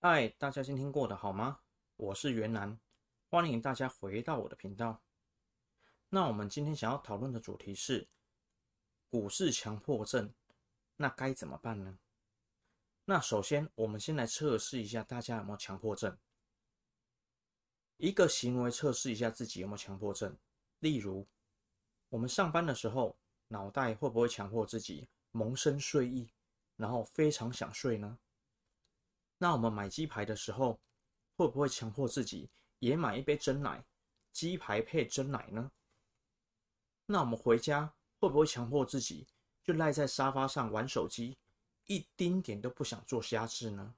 嗨，大家今天过得好吗？我是袁南，欢迎大家回到我的频道。那我们今天想要讨论的主题是股市强迫症，那该怎么办呢？那首先，我们先来测试一下大家有没有强迫症。一个行为测试一下自己有没有强迫症，例如，我们上班的时候，脑袋会不会强迫自己萌生睡意，然后非常想睡呢？那我们买鸡排的时候，会不会强迫自己也买一杯真奶，鸡排配真奶呢？那我们回家会不会强迫自己就赖在沙发上玩手机，一丁点都不想做家事呢？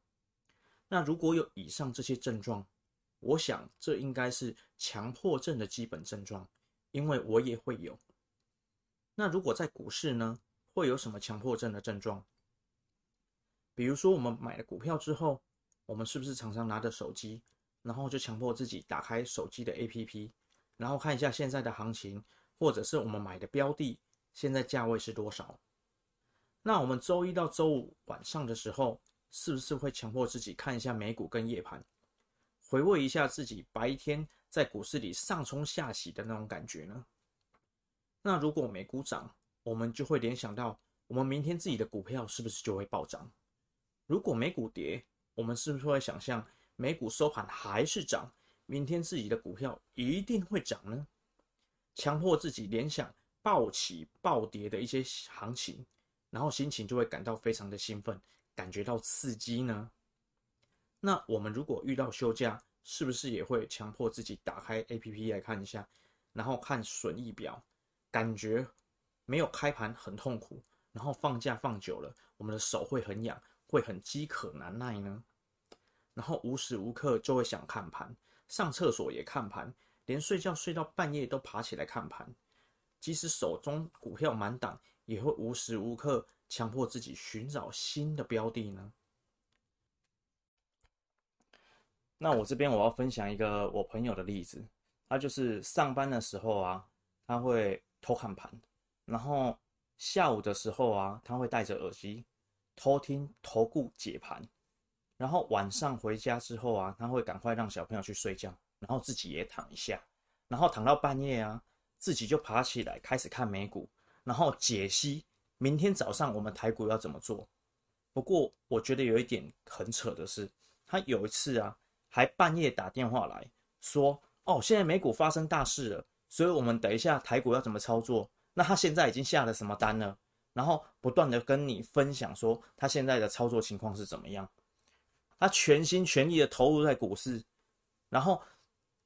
那如果有以上这些症状，我想这应该是强迫症的基本症状，因为我也会有。那如果在股市呢，会有什么强迫症的症状？比如说，我们买了股票之后，我们是不是常常拿着手机，然后就强迫自己打开手机的 APP，然后看一下现在的行情，或者是我们买的标的现在价位是多少？那我们周一到周五晚上的时候，是不是会强迫自己看一下美股跟夜盘，回味一下自己白天在股市里上冲下洗的那种感觉呢？那如果美股涨，我们就会联想到，我们明天自己的股票是不是就会暴涨？如果美股跌，我们是不是会想象美股收盘还是涨，明天自己的股票一定会涨呢？强迫自己联想暴起暴跌的一些行情，然后心情就会感到非常的兴奋，感觉到刺激呢？那我们如果遇到休假，是不是也会强迫自己打开 APP 来看一下，然后看损益表，感觉没有开盘很痛苦，然后放假放久了，我们的手会很痒。会很饥渴难耐呢，然后无时无刻就会想看盘，上厕所也看盘，连睡觉睡到半夜都爬起来看盘，即使手中股票满档，也会无时无刻强迫自己寻找新的标的呢。那我这边我要分享一个我朋友的例子，他就是上班的时候啊，他会偷看盘，然后下午的时候啊，他会戴着耳机。偷听投顾解盘，然后晚上回家之后啊，他会赶快让小朋友去睡觉，然后自己也躺一下，然后躺到半夜啊，自己就爬起来开始看美股，然后解析明天早上我们台股要怎么做。不过我觉得有一点很扯的是，他有一次啊，还半夜打电话来说：“哦，现在美股发生大事了，所以我们等一下台股要怎么操作？”那他现在已经下了什么单呢？然后不断的跟你分享说他现在的操作情况是怎么样，他全心全意的投入在股市，然后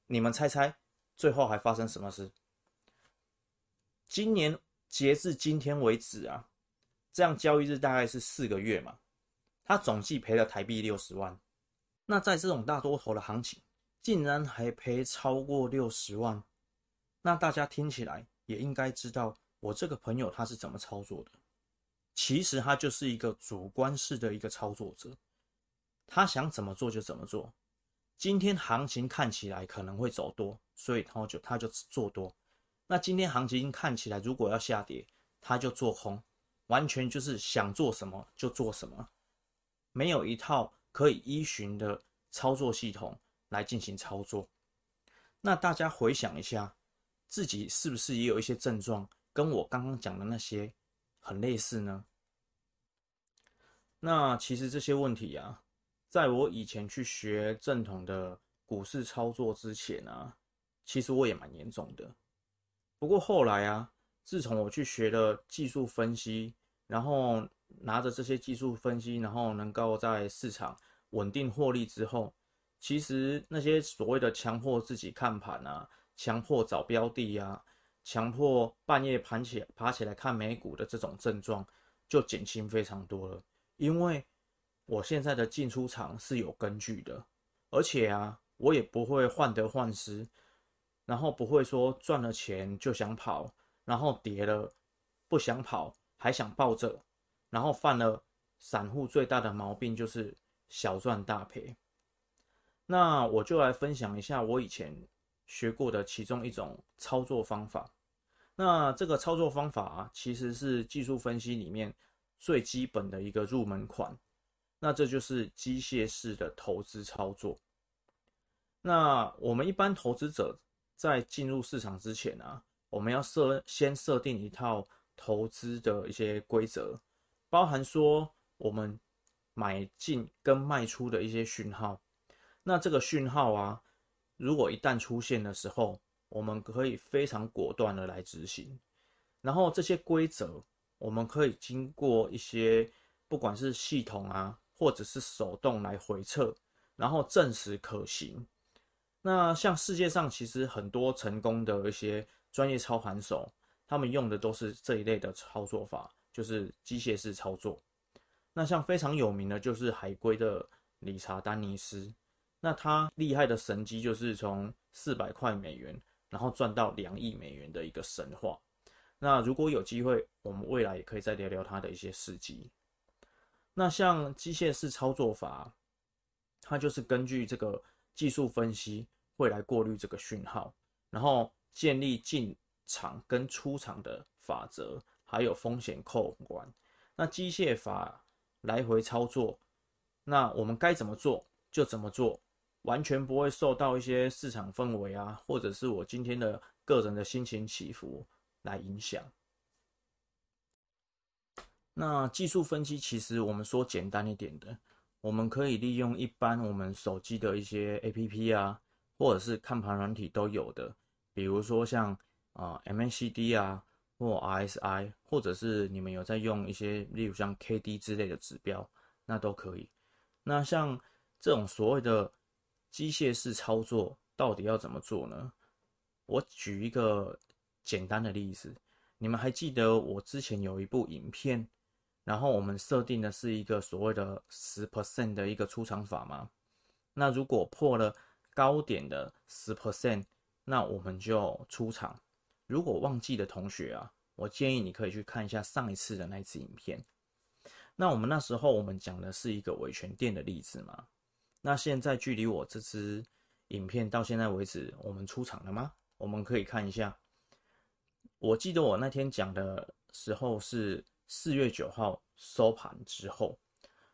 你们猜猜最后还发生什么事？今年截至今天为止啊，这样交易日大概是四个月嘛，他总计赔了台币六十万。那在这种大多头的行情，竟然还赔超过六十万，那大家听起来也应该知道。我这个朋友他是怎么操作的？其实他就是一个主观式的一个操作者，他想怎么做就怎么做。今天行情看起来可能会走多，所以他就他就做多。那今天行情看起来如果要下跌，他就做空，完全就是想做什么就做什么，没有一套可以依循的操作系统来进行操作。那大家回想一下，自己是不是也有一些症状？跟我刚刚讲的那些很类似呢。那其实这些问题啊，在我以前去学正统的股市操作之前啊，其实我也蛮严重的。不过后来啊，自从我去学了技术分析，然后拿着这些技术分析，然后能够在市场稳定获利之后，其实那些所谓的强迫自己看盘啊，强迫找标的啊。强迫半夜盘起爬起来看美股的这种症状就减轻非常多了，因为我现在的进出场是有根据的，而且啊，我也不会患得患失，然后不会说赚了钱就想跑，然后跌了不想跑还想抱着，然后犯了散户最大的毛病就是小赚大赔。那我就来分享一下我以前学过的其中一种操作方法，那这个操作方法啊，其实是技术分析里面最基本的一个入门款。那这就是机械式的投资操作。那我们一般投资者在进入市场之前啊，我们要设先设定一套投资的一些规则，包含说我们买进跟卖出的一些讯号。那这个讯号啊，如果一旦出现的时候，我们可以非常果断的来执行。然后这些规则，我们可以经过一些不管是系统啊，或者是手动来回测，然后证实可行。那像世界上其实很多成功的一些专业操盘手，他们用的都是这一类的操作法，就是机械式操作。那像非常有名的就是海归的理查丹尼斯，那他厉害的神机就是从四百块美元，然后赚到两亿美元的一个神话。那如果有机会，我们未来也可以再聊聊他的一些事迹。那像机械式操作法，它就是根据这个技术分析。会来过滤这个讯号，然后建立进场跟出场的法则，还有风险控管。那机械法来回操作，那我们该怎么做就怎么做，完全不会受到一些市场氛围啊，或者是我今天的个人的心情起伏来影响。那技术分析其实我们说简单一点的，我们可以利用一般我们手机的一些 APP 啊。或者是看盘软体都有的，比如说像啊、MACD 啊，或 RSI，或者是你们有在用一些，例如像 KD 之类的指标，那都可以。那像这种所谓的机械式操作，到底要怎么做呢？我举一个简单的例子，你们还记得我之前有一部影片，然后我们设定的是一个所谓的十 percent 的一个出场法吗？那如果破了。高点的十 percent，那我们就出场。如果忘记的同学啊，我建议你可以去看一下上一次的那支影片。那我们那时候我们讲的是一个维权店的例子嘛。那现在距离我这支影片到现在为止，我们出场了吗？我们可以看一下。我记得我那天讲的时候是四月九号收盘之后，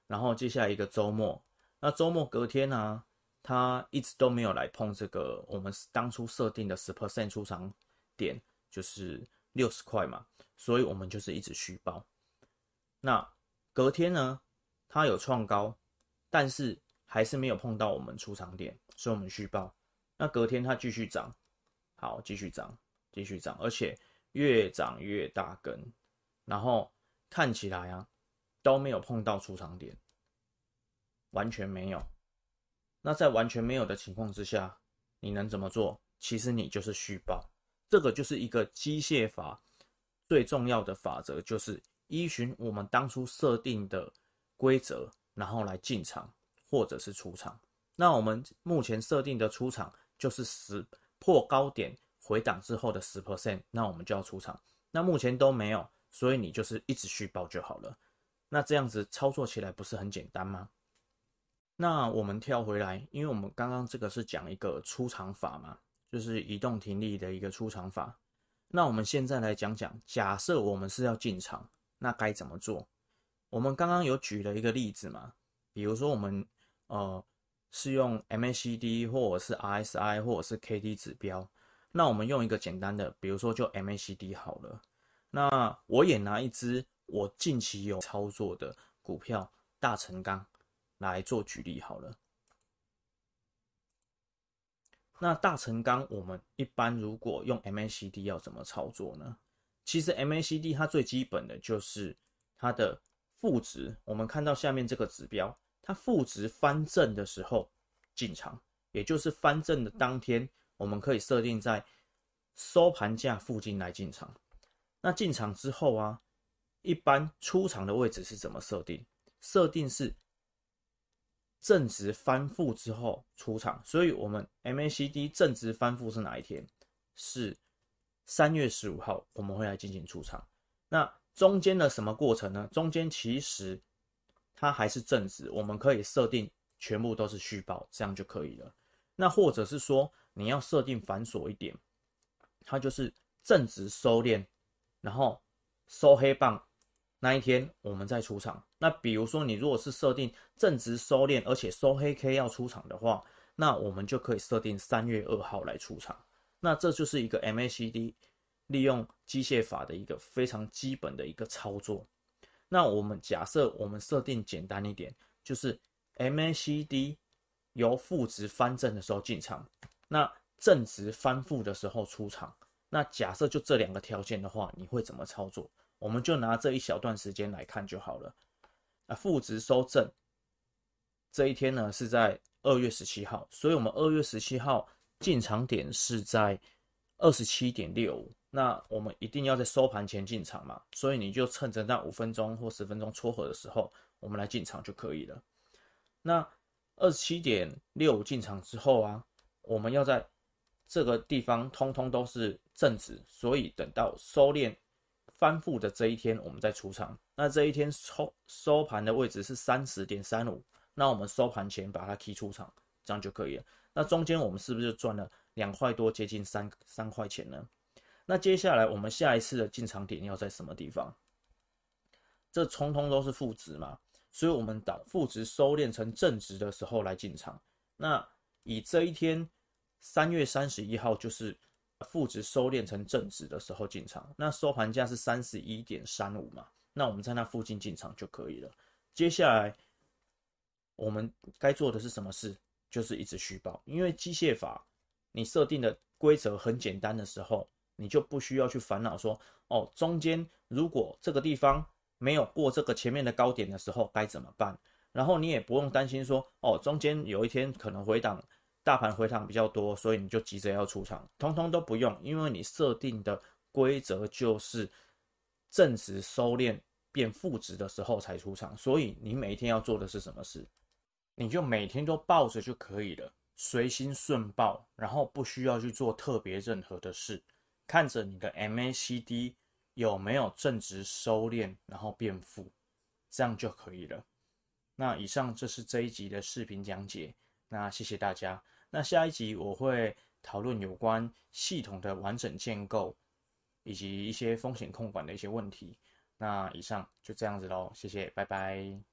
然后接下来一个周末，那周末隔天呢、啊？他一直都没有来碰这个我们当初设定的十 percent 出场点，就是六十块嘛，所以我们就是一直虚报。那隔天呢，它有创高，但是还是没有碰到我们出场点，所以我们续报。那隔天它继续涨，好，继续涨，继续涨，而且越涨越大根，然后看起来啊都没有碰到出场点，完全没有。那在完全没有的情况之下，你能怎么做？其实你就是续报，这个就是一个机械法最重要的法则，就是依循我们当初设定的规则，然后来进场或者是出场。那我们目前设定的出场就是十破高点回档之后的十 percent，那我们就要出场。那目前都没有，所以你就是一直续报就好了。那这样子操作起来不是很简单吗？那我们跳回来，因为我们刚刚这个是讲一个出场法嘛，就是移动停利的一个出场法。那我们现在来讲讲，假设我们是要进场，那该怎么做？我们刚刚有举了一个例子嘛，比如说我们呃是用 MACD 或者是 RSI 或者是 KD 指标，那我们用一个简单的，比如说就 MACD 好了。那我也拿一只我近期有操作的股票大成钢。来做举例好了。那大成钢，我们一般如果用 MACD 要怎么操作呢？其实 MACD 它最基本的就是它的负值。我们看到下面这个指标，它负值翻正的时候进场，也就是翻正的当天，我们可以设定在收盘价附近来进场。那进场之后啊，一般出场的位置是怎么设定？设定是。正值翻负之后出场，所以我们 MACD 正值翻负是哪一天？是三月十五号，我们会来进行出场。那中间的什么过程呢？中间其实它还是正值，我们可以设定全部都是续报，这样就可以了。那或者是说你要设定繁琐一点，它就是正值收敛，然后收黑棒那一天我们再出场，那比如说你如果是设定正值收敛，而且收黑 K 要出场的话，那我们就可以设定三月二号来出场。那这就是一个 MACD 利用机械法的一个非常基本的一个操作。那我们假设我们设定简单一点，就是 MACD 由负值翻正的时候进场，那正值翻负的时候出场。那假设就这两个条件的话，你会怎么操作？我们就拿这一小段时间来看就好了。啊负值收正这一天呢，是在二月十七号，所以我们二月十七号进场点是在二十七点六。那我们一定要在收盘前进场嘛，所以你就趁着那五分钟或十分钟撮合的时候，我们来进场就可以了。那二十七点六五进场之后啊，我们要在这个地方通通都是正值，所以等到收敛。翻负的这一天，我们再出场。那这一天收收盘的位置是三十点三五，那我们收盘前把它踢出场，这样就可以了。那中间我们是不是就赚了两块多，接近三三块钱呢？那接下来我们下一次的进场点要在什么地方？这通通都是负值嘛，所以我们等负值收敛成正值的时候来进场。那以这一天三月三十一号就是。负值收敛成正值的时候进场，那收盘价是三十一点三五嘛，那我们在那附近进场就可以了。接下来我们该做的是什么事？就是一直虚报，因为机械法你设定的规则很简单的时候，你就不需要去烦恼说哦，中间如果这个地方没有过这个前面的高点的时候该怎么办？然后你也不用担心说哦，中间有一天可能回档。大盘回档比较多，所以你就急着要出场，通通都不用，因为你设定的规则就是正值收敛变负值的时候才出场，所以你每一天要做的是什么事？你就每天都抱着就可以了，随心顺抱，然后不需要去做特别任何的事，看着你的 MACD 有没有正值收敛，然后变负，这样就可以了。那以上这是这一集的视频讲解。那谢谢大家。那下一集我会讨论有关系统的完整建构，以及一些风险控管的一些问题。那以上就这样子喽，谢谢，拜拜。